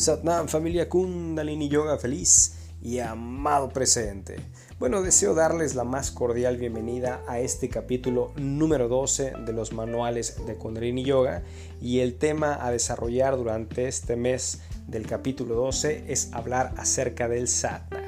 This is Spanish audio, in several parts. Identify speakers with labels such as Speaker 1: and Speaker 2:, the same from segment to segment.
Speaker 1: Satnam, familia Kundalini Yoga feliz y amado presente. Bueno, deseo darles la más cordial bienvenida a este capítulo número 12 de los manuales de Kundalini Yoga y el tema a desarrollar durante este mes del capítulo 12 es hablar acerca del Satna.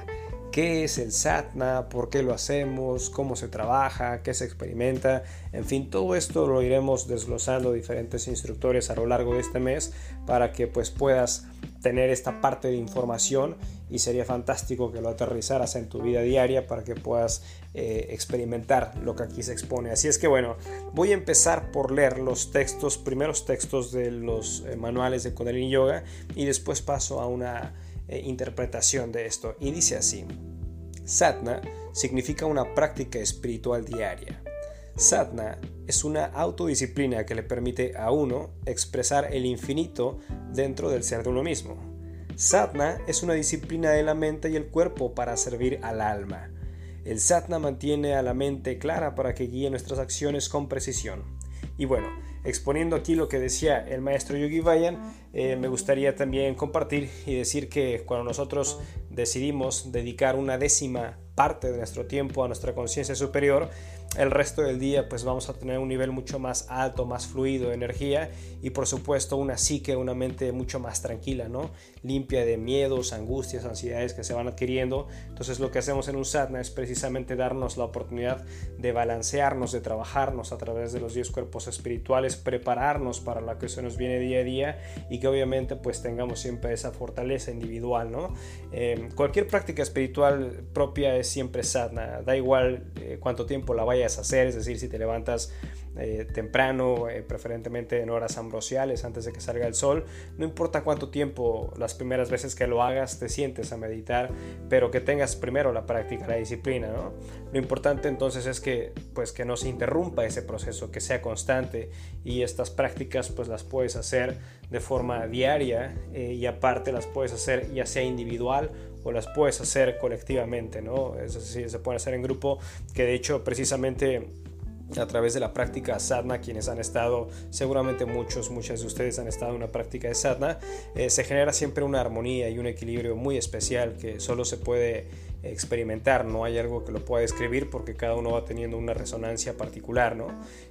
Speaker 1: Qué es el satna, por qué lo hacemos, cómo se trabaja, qué se experimenta, en fin, todo esto lo iremos desglosando diferentes instructores a lo largo de este mes para que pues puedas tener esta parte de información y sería fantástico que lo aterrizaras en tu vida diaria para que puedas eh, experimentar lo que aquí se expone. Así es que bueno, voy a empezar por leer los textos, primeros textos de los eh, manuales de Kundalini Yoga y después paso a una eh, interpretación de esto y dice así. Satna significa una práctica espiritual diaria. Satna es una autodisciplina que le permite a uno expresar el infinito dentro del ser de uno mismo. Satna es una disciplina de la mente y el cuerpo para servir al alma. El Satna mantiene a la mente clara para que guíe nuestras acciones con precisión. Y bueno, exponiendo aquí lo que decía el maestro Yogi Bayan, eh, me gustaría también compartir y decir que cuando nosotros decidimos dedicar una décima parte de nuestro tiempo a nuestra conciencia superior, el resto del día pues vamos a tener un nivel mucho más alto, más fluido de energía y por supuesto una psique, una mente mucho más tranquila, ¿no? Limpia de miedos, angustias, ansiedades que se van adquiriendo. Entonces lo que hacemos en un sadhana es precisamente darnos la oportunidad de balancearnos, de trabajarnos a través de los 10 cuerpos espirituales, prepararnos para lo que se nos viene día a día y que obviamente pues tengamos siempre esa fortaleza individual, ¿no? Eh, cualquier práctica espiritual propia es siempre sadhana, da igual eh, cuánto tiempo la vaya hacer, es decir, si te levantas eh, temprano, eh, preferentemente en horas ambrosiales antes de que salga el sol, no importa cuánto tiempo las primeras veces que lo hagas te sientes a meditar, pero que tengas primero la práctica, la disciplina. Lo importante entonces es que pues que no se interrumpa ese proceso, que sea constante y estas prácticas pues las puedes hacer de forma diaria y aparte las puedes hacer ya sea individual o las puedes hacer colectivamente, ¿no? Es decir, se puede hacer en grupo, que de hecho precisamente a través de la práctica sadhana, quienes han estado, seguramente muchos, muchas de ustedes han estado en una práctica de sadhana, eh, se genera siempre una armonía y un equilibrio muy especial que solo se puede experimentar, no hay algo que lo pueda describir porque cada uno va teniendo una resonancia particular, ¿no?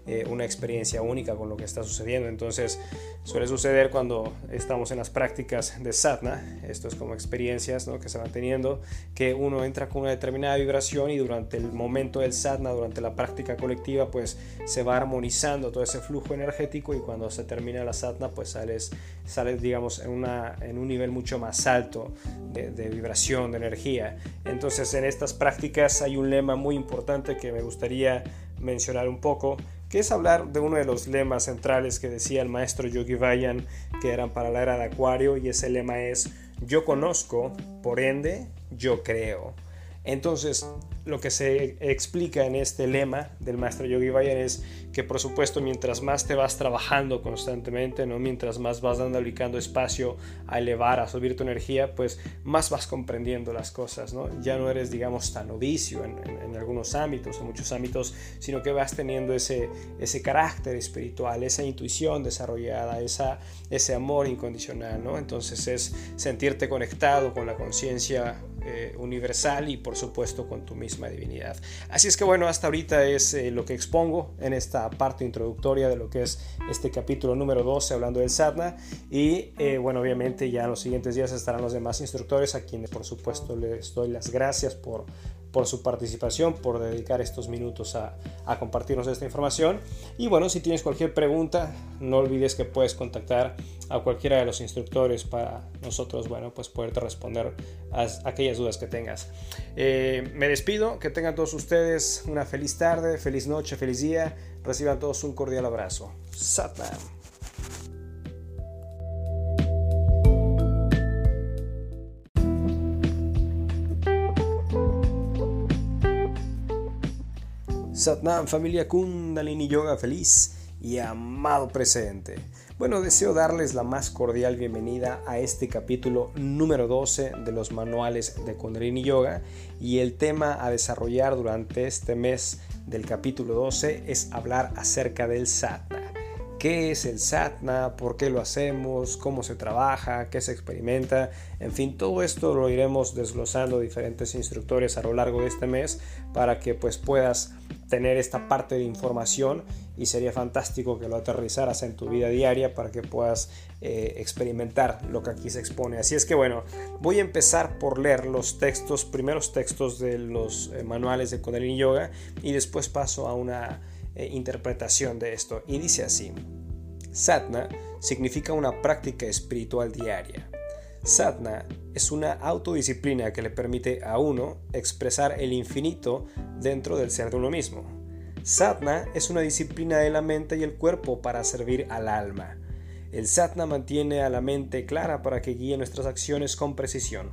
Speaker 1: Eh, una experiencia única con lo que está sucediendo. Entonces suele suceder cuando estamos en las prácticas de sadhana, esto es como experiencias ¿no? que se van teniendo, que uno entra con una determinada vibración y durante el momento del sadhana, durante la práctica colectiva, pues se va armonizando todo ese flujo energético y cuando se termina la sadhana, pues sales, sales digamos, en, una, en un nivel mucho más alto de, vibración, de energía. En estas prácticas hay un lema muy importante que me gustaría mencionar un poco, que es hablar de uno de los lemas centrales que decía el maestro Yogi Bayan, que eran para la era de Acuario, y ese lema es, yo conozco, por ende, yo creo. Entonces, lo que se explica en este lema del maestro Yogi Bayan es que por supuesto mientras más te vas trabajando constantemente, ¿no? mientras más vas dando ubicando espacio a elevar, a subir tu energía, pues más vas comprendiendo las cosas, ¿no? Ya no eres, digamos, tan novicio en, algunos ámbitos, en muchos ámbitos, sino que vas teniendo ese, ese carácter espiritual, esa intuición desarrollada, esa, ese amor incondicional, ¿no? Entonces es sentirte conectado con la conciencia eh, universal y por supuesto con tu misma divinidad. Así es que bueno, hasta ahorita es eh, lo que expongo en esta parte introductoria de lo que es este capítulo número 12 hablando del sadhana y eh, bueno, obviamente ya en los siguientes días estarán los demás instructores a quienes por supuesto les doy las gracias por por su participación, por dedicar estos minutos a, compartirnos esta información. Y bueno, si tienes cualquier pregunta, no olvides que puedes contactar a cualquiera de los instructores para nosotros, bueno, pues poderte responder a aquellas dudas que tengas. Eh, me despido, que tengan todos ustedes una feliz tarde, feliz noche, feliz día. Reciban todos un cordial abrazo. Satnam. Satnam, familia Kundalini Yoga feliz y amado presente. Bueno, deseo darles la más cordial bienvenida a este capítulo número 12 de los manuales de Kundalini Yoga y el tema a desarrollar durante este mes del capítulo 12 es hablar acerca del Satna. qué es el satna, por qué lo hacemos, cómo se trabaja, qué se experimenta, en fin, todo esto lo iremos desglosando diferentes instructores a lo largo de este mes para que pues puedas tener esta parte de información y sería fantástico que lo aterrizaras en tu vida diaria para que puedas eh, experimentar lo que aquí se expone. Así es que bueno, voy a empezar por leer los textos, primeros textos de los eh, manuales de Kundalini Yoga y después paso a una eh, interpretación de esto. Y dice así, Satna significa una práctica espiritual diaria. Satna es una autodisciplina que le permite a uno expresar el infinito dentro del ser de uno mismo. Satna es una disciplina de la mente y el cuerpo para servir al alma. El Satna mantiene a la mente clara para que guíe nuestras acciones con precisión.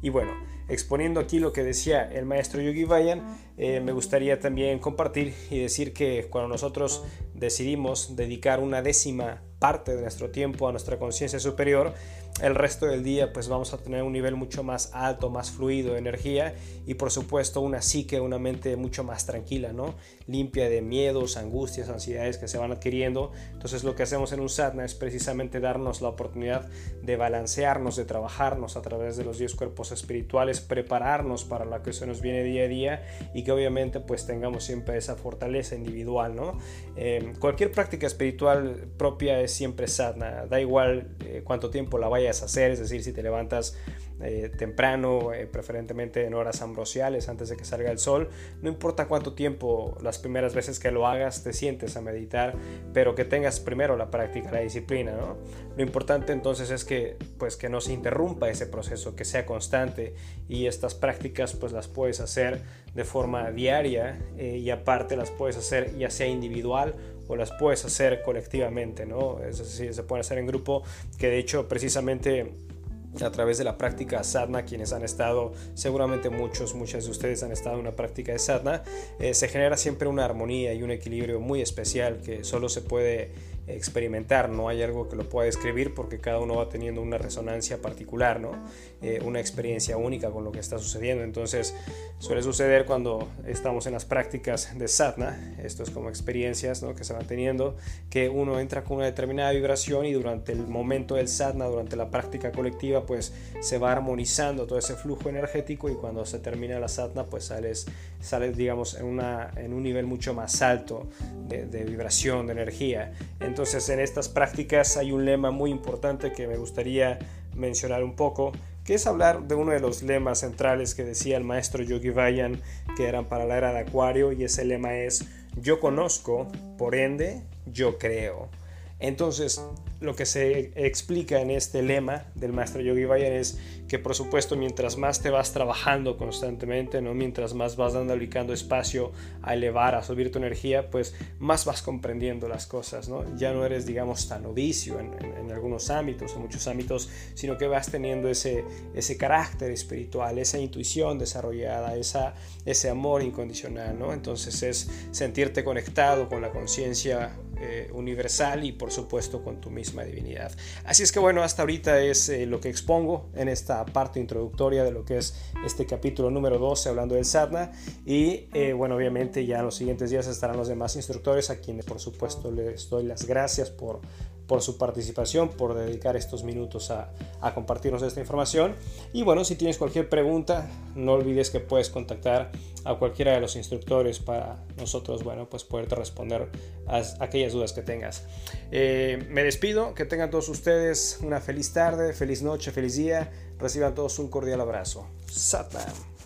Speaker 1: Y bueno, exponiendo aquí lo que decía el maestro Yogi Bayan, eh, me gustaría también compartir y decir que cuando nosotros decidimos dedicar una décima parte de nuestro tiempo a nuestra conciencia superior, el resto del día pues vamos a tener un nivel mucho más alto, más fluido de energía y por supuesto una psique, una mente mucho más tranquila, ¿no? Limpia de miedos, angustias, ansiedades que se van adquiriendo. Entonces lo que hacemos en un sadhana es precisamente darnos la oportunidad de balancearnos, de trabajarnos a través de los 10 cuerpos espirituales, prepararnos para lo que se nos viene día a día y que obviamente pues tengamos siempre esa fortaleza individual, ¿no? Eh, cualquier práctica espiritual propia es siempre sadhana, da igual eh, cuánto tiempo la vaya hacer, es decir, si te levantas eh, temprano, eh, preferentemente en horas ambrosiales antes de que salga el sol, no importa cuánto tiempo las primeras veces que lo hagas te sientes a meditar, pero que tengas primero la práctica, la disciplina. Lo importante entonces es que pues que no se interrumpa ese proceso, que sea constante y estas prácticas pues las puedes hacer de forma diaria y aparte las puedes hacer ya sea individual o las puedes hacer colectivamente, ¿no? Es decir, se puede hacer en grupo, que de hecho precisamente a través de la práctica sadhana, quienes han estado, seguramente muchos, muchas de ustedes han estado en una práctica de sadhana, eh, se genera siempre una armonía y un equilibrio muy especial que solo se puede experimentar, no hay algo que lo pueda describir porque cada uno va teniendo una resonancia particular, ¿no? Eh, una experiencia única con lo que está sucediendo. Entonces suele suceder cuando estamos en las prácticas de sadhana, esto es como experiencias ¿no? que se van teniendo, que uno entra con una determinada vibración y durante el momento del sadhana, durante la práctica colectiva, pues se va armonizando todo ese flujo energético y cuando se termina la sadhana, pues sales, sales digamos, en, una, en un nivel mucho más alto de, vibración, de energía. En estas prácticas hay un lema muy importante que me gustaría mencionar un poco, que es hablar de uno de los lemas centrales que decía el maestro Yogi Bayan, que eran para la era de Acuario, y ese lema es, yo conozco, por ende, yo creo. Entonces, lo que se explica en este lema del maestro Yogi Bayan es que por supuesto mientras más te vas trabajando constantemente, ¿no? mientras más vas dando ubicando espacio a elevar, a subir tu energía, pues más vas comprendiendo las cosas, ¿no? Ya no eres, digamos, tan novicio en, en, algunos ámbitos, en muchos ámbitos, sino que vas teniendo ese, ese carácter espiritual, esa intuición desarrollada, esa, ese amor incondicional, ¿no? Entonces es sentirte conectado con la conciencia eh, universal y por supuesto con tu misma divinidad. Así es que bueno, hasta ahorita es eh, lo que expongo en esta parte introductoria de lo que es este capítulo número 12 hablando del sadhana y eh, bueno, obviamente ya en los siguientes días estarán los demás instructores a quienes por supuesto les doy las gracias por por su participación, por dedicar estos minutos a, compartirnos esta información. Y bueno, si tienes cualquier pregunta, no olvides que puedes contactar a cualquiera de los instructores para nosotros, bueno, pues poderte responder a aquellas dudas que tengas. Eh, me despido, que tengan todos ustedes una feliz tarde, feliz noche, feliz día. Reciban todos un cordial abrazo. Satnam.